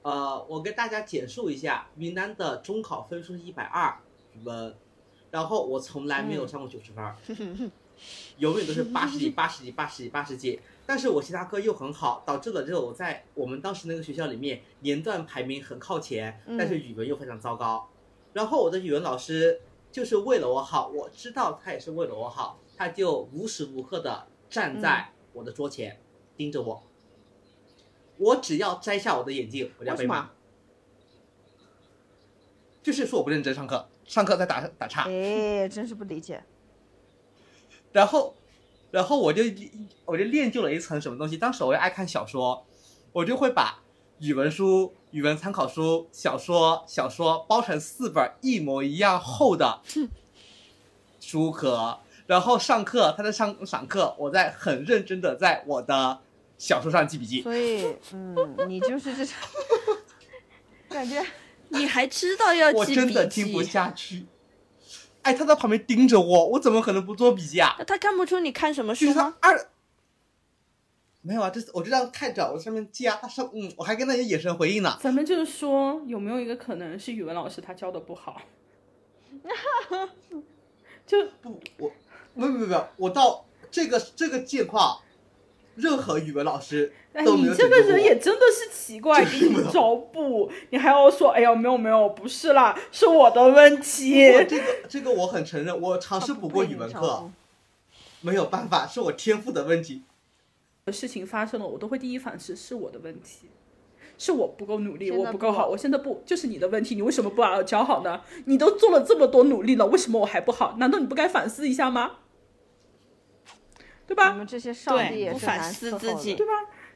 呃，我跟大家简述一下，云南的中考分数是一百二，语文，然后我从来没有上过九十分。永远都是八十几、八十几、八十几、八十几，但是我其他科又很好，导致了这个我在我们当时那个学校里面年段排名很靠前，但是语文又非常糟糕。然后我的语文老师就是为了我好，我知道他也是为了我好，他就无时无刻的站在我的桌前盯着我，我只要摘下我的眼镜，我就要被骂，就是说我不认真上课，上课在打打岔。哎，真是不理解。然后，然后我就我就练就了一层什么东西。当时我又爱看小说，我就会把语文书、语文参考书、小说、小说包成四本一模一样厚的书壳，然后上课他在上上课，我在很认真的在我的小说上记笔记。所以，嗯，你就是这种感觉。你还知道要记笔记？我真的听不下去。哎，他在旁边盯着我，我怎么可能不做笔记啊？他看不出你看什么书吗？二，没有啊，这我就这样看着，我上面记啊，他上嗯，我还跟那些眼神回应呢。咱们就是说，有没有一个可能是语文老师他教的不好？就不，我没有没有没有，我到这个这个境况，任何语文老师。哎，你这个人也真的是奇怪，给你找补，你还要说，哎呀，没有没有，不是啦，是我的问题。这个这个我很承认，我尝试补过语文课，没有办法，是我天赋的问题。事情发生了，我都会第一反思是我的问题，是我不够努力，我不够好，我现在不就是你的问题？你为什么不把我教好呢？你都做了这么多努力了，为什么我还不好？难道你不该反思一下吗？对吧？我们这些上帝也是难伺候的，对吧？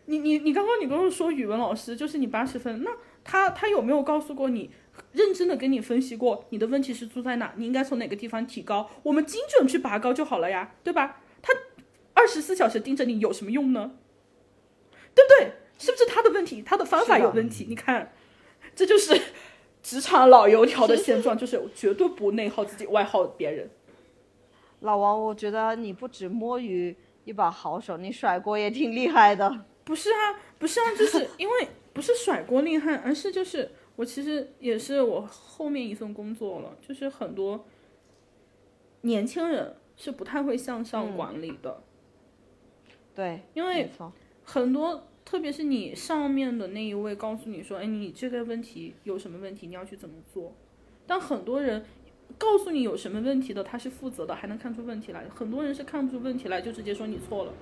你你你刚刚你跟我说语文老师就是你八十分，那他他有没有告诉过你，认真的跟你分析过你的问题是出在哪？你应该从哪个地方提高？我们精准去拔高就好了呀，对吧？他二十四小时盯着你有什么用呢？对不对？是不是他的问题？他的方法有问题？你看，这就是职场老油条的现状，就是绝对不内耗自己，外耗别人。老王，我觉得你不止摸鱼一把好手，你甩锅也挺厉害的。不是啊，不是啊，就是 因为不是甩锅厉害，而是就是我其实也是我后面一份工作了，就是很多年轻人是不太会向上管理的。对，因为很多，特别是你上面的那一位告诉你说，哎，你这个问题有什么问题，你要去怎么做？但很多人告诉你有什么问题的，他是负责的，还能看出问题来。很多人是看不出问题来，就直接说你错了。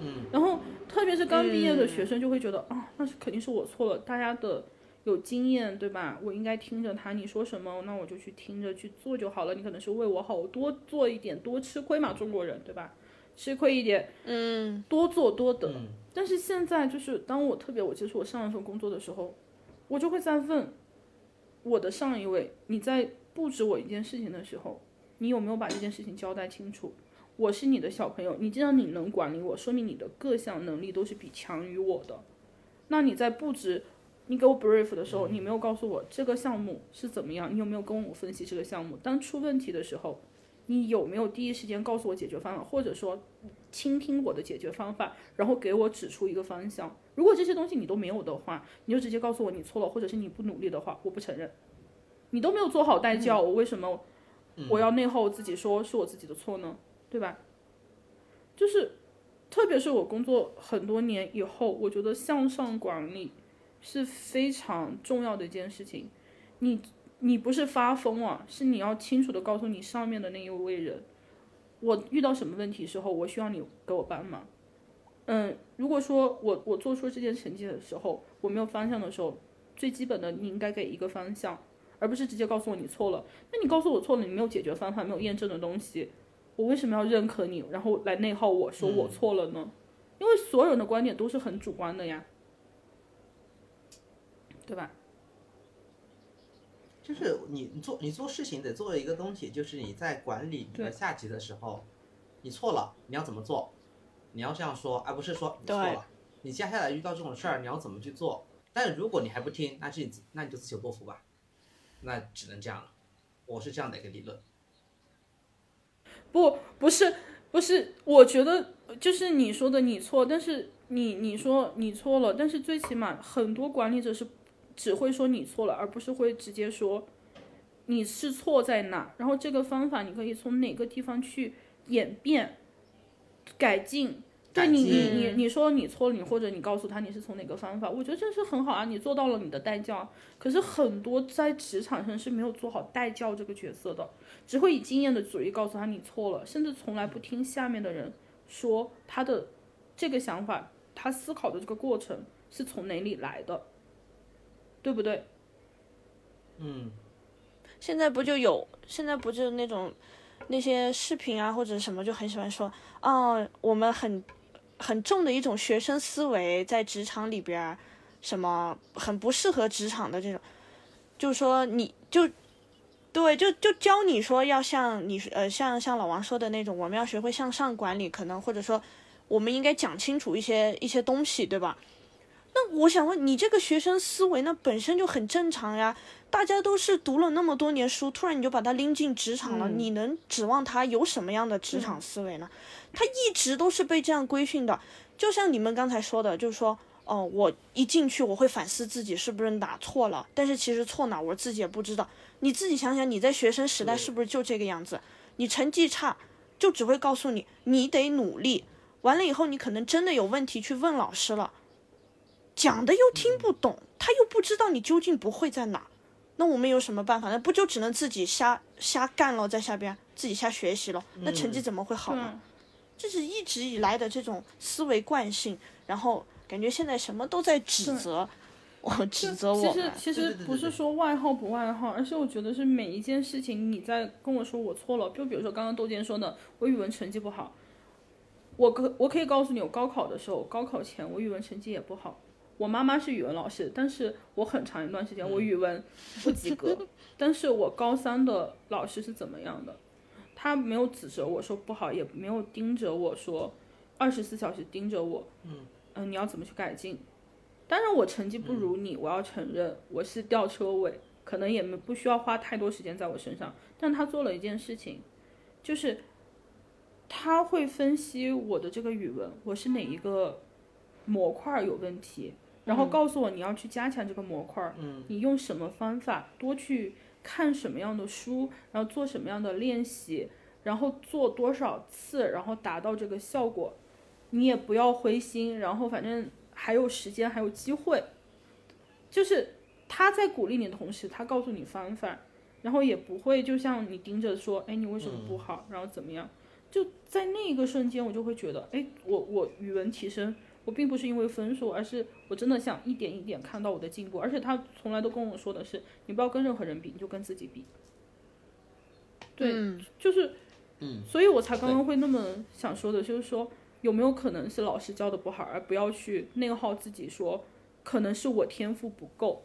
嗯，然后特别是刚毕业的学生就会觉得啊，那是肯定是我错了。大家的有经验对吧？我应该听着他，你说什么，那我就去听着去做就好了。你可能是为我好，我多做一点，多吃亏嘛，中国人对吧？吃亏一点，嗯，多做多得。但是现在就是当我特别我接触我上一份工作的时候，我就会在问我的上一位，你在布置我一件事情的时候，你有没有把这件事情交代清楚？我是你的小朋友，你既然你能管理我，说明你的各项能力都是比强于我的。那你在布置，你给我 brief 的时候，你没有告诉我这个项目是怎么样，你有没有跟我分析这个项目？当出问题的时候，你有没有第一时间告诉我解决方法，或者说倾听我的解决方法，然后给我指出一个方向？如果这些东西你都没有的话，你就直接告诉我你错了，或者是你不努力的话，我不承认。你都没有做好带教，我为什么我要内耗自己说是我自己的错呢？对吧？就是，特别是我工作很多年以后，我觉得向上管理是非常重要的一件事情。你你不是发疯啊，是你要清楚的告诉你上面的那一位人，我遇到什么问题时候，我需要你给我帮忙。嗯，如果说我我做出这件成绩的时候，我没有方向的时候，最基本的你应该给一个方向，而不是直接告诉我你错了。那你告诉我错了，你没有解决方法，没有验证的东西。我为什么要认可你，然后来内耗我说我错了呢？因为所有人的观点都是很主观的呀，对吧？就是你你做你做事情得做一个东西，就是你在管理你的下级的时候，你错了你要怎么做？你要这样说，而不是说你错了。你接下来遇到这种事儿你要怎么去做？但是如果你还不听，那是你那你就自求多福吧，那只能这样了。我是这样的一个理论。不，不是，不是，我觉得就是你说的你错，但是你你说你错了，但是最起码很多管理者是只会说你错了，而不是会直接说你是错在哪，然后这个方法你可以从哪个地方去演变、改进。对你，你你你说你错了，你或者你告诉他你是从哪个方法，我觉得这是很好啊，你做到了你的代教。可是很多在职场上是没有做好代教这个角色的，只会以经验的主义告诉他你错了，甚至从来不听下面的人说他的这个想法，他思考的这个过程是从哪里来的，对不对？嗯，现在不就有，现在不就那种那些视频啊或者什么就很喜欢说，哦，我们很。很重的一种学生思维，在职场里边，什么很不适合职场的这种，就是说你就对，就就教你说要像你呃像像老王说的那种，我们要学会向上管理，可能或者说我们应该讲清楚一些一些东西，对吧？那我想问你，这个学生思维那本身就很正常呀。大家都是读了那么多年书，突然你就把他拎进职场了，你能指望他有什么样的职场思维呢？他一直都是被这样规训的。就像你们刚才说的，就是说，哦，我一进去我会反思自己是不是哪错了，但是其实错哪我自己也不知道。你自己想想，你在学生时代是不是就这个样子？你成绩差，就只会告诉你你得努力。完了以后，你可能真的有问题去问老师了。讲的又听不懂，他又不知道你究竟不会在哪，那我们有什么办法？那不就只能自己瞎瞎干了，在下边自己瞎学习了，那成绩怎么会好呢？这是一直以来的这种思维惯性，然后感觉现在什么都在指责我，指责我。其实其实不是说外号不外号，而是我觉得是每一件事情你在跟我说我错了，就比如说刚刚窦健说的，我语文成绩不好，我可我可以告诉你，我高考的时候，高考前我语文成绩也不好。我妈妈是语文老师，但是我很长一段时间我语文不及格。但是我高三的老师是怎么样的？他没有指责我说不好，也没有盯着我说二十四小时盯着我。嗯嗯，你要怎么去改进？当然我成绩不如你，我要承认我是吊车尾，可能也没不需要花太多时间在我身上。但他做了一件事情，就是他会分析我的这个语文，我是哪一个模块有问题。然后告诉我你要去加强这个模块儿，你用什么方法，多去看什么样的书，然后做什么样的练习，然后做多少次，然后达到这个效果，你也不要灰心，然后反正还有时间，还有机会，就是他在鼓励你的同时，他告诉你方法，然后也不会就像你盯着说，哎，你为什么不好，然后怎么样，就在那一个瞬间，我就会觉得，哎，我我语文提升。我并不是因为分数，而是我真的想一点一点看到我的进步。而且他从来都跟我说的是，你不要跟任何人比，你就跟自己比。对，就是，嗯，所以我才刚刚会那么想说的，就是说有没有可能是老师教的不好，而不要去内耗自己，说可能是我天赋不够。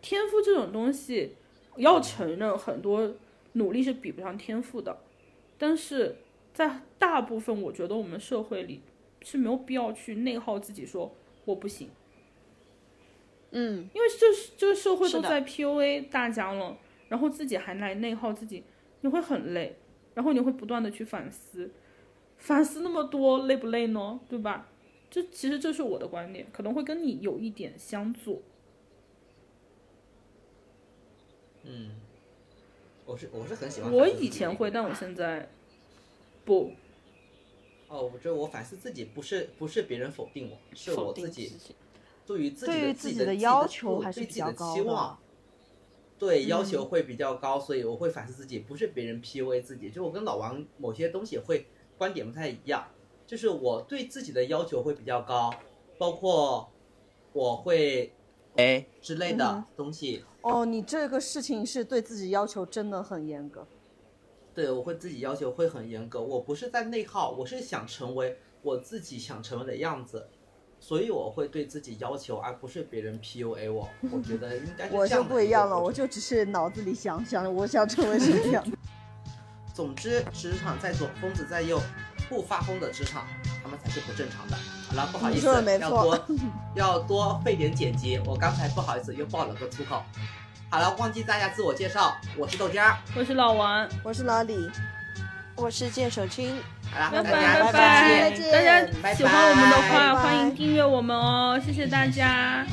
天赋这种东西，要承认很多努力是比不上天赋的，但是在大部分，我觉得我们社会里。是没有必要去内耗自己，说我不行。嗯，因为这这个社会都在 PUA 大家了，然后自己还来内耗自己，你会很累，然后你会不断的去反思，反思那么多累不累呢？对吧？这其实这是我的观点，可能会跟你有一点相左。嗯，我是我是很喜欢。我以前会，但我现在不。哦，我觉得我反思自己不是不是别人否定我，是我自己对于自己的自己的要求还是比较高的。对要求会比较高，所以我会反思自己，不是别人 PUA 自己。就我跟老王某些东西会观点不太一样，就是我对自己的要求会比较高，包括我会哎之类的东西。哦，你这个事情是对自己要求真的很严格。对，我会自己要求会很严格。我不是在内耗，我是想成为我自己想成为的样子，所以我会对自己要求，而不是别人 PUA 我。我觉得应该是我就不一样了，我就只是脑子里想想，我想成为什么样。总之，职场在左，疯子在右，不发疯的职场，他们才是不正常的。好了，不好意思，要多要多费点剪辑。我刚才不好意思又爆了个粗口。好了，忘记大家自我介绍，我是豆家，我是老王，我是老李，我是剑手青。好了，拜拜拜拜，大家喜欢我们的话，欢迎订阅我们哦，谢谢大家。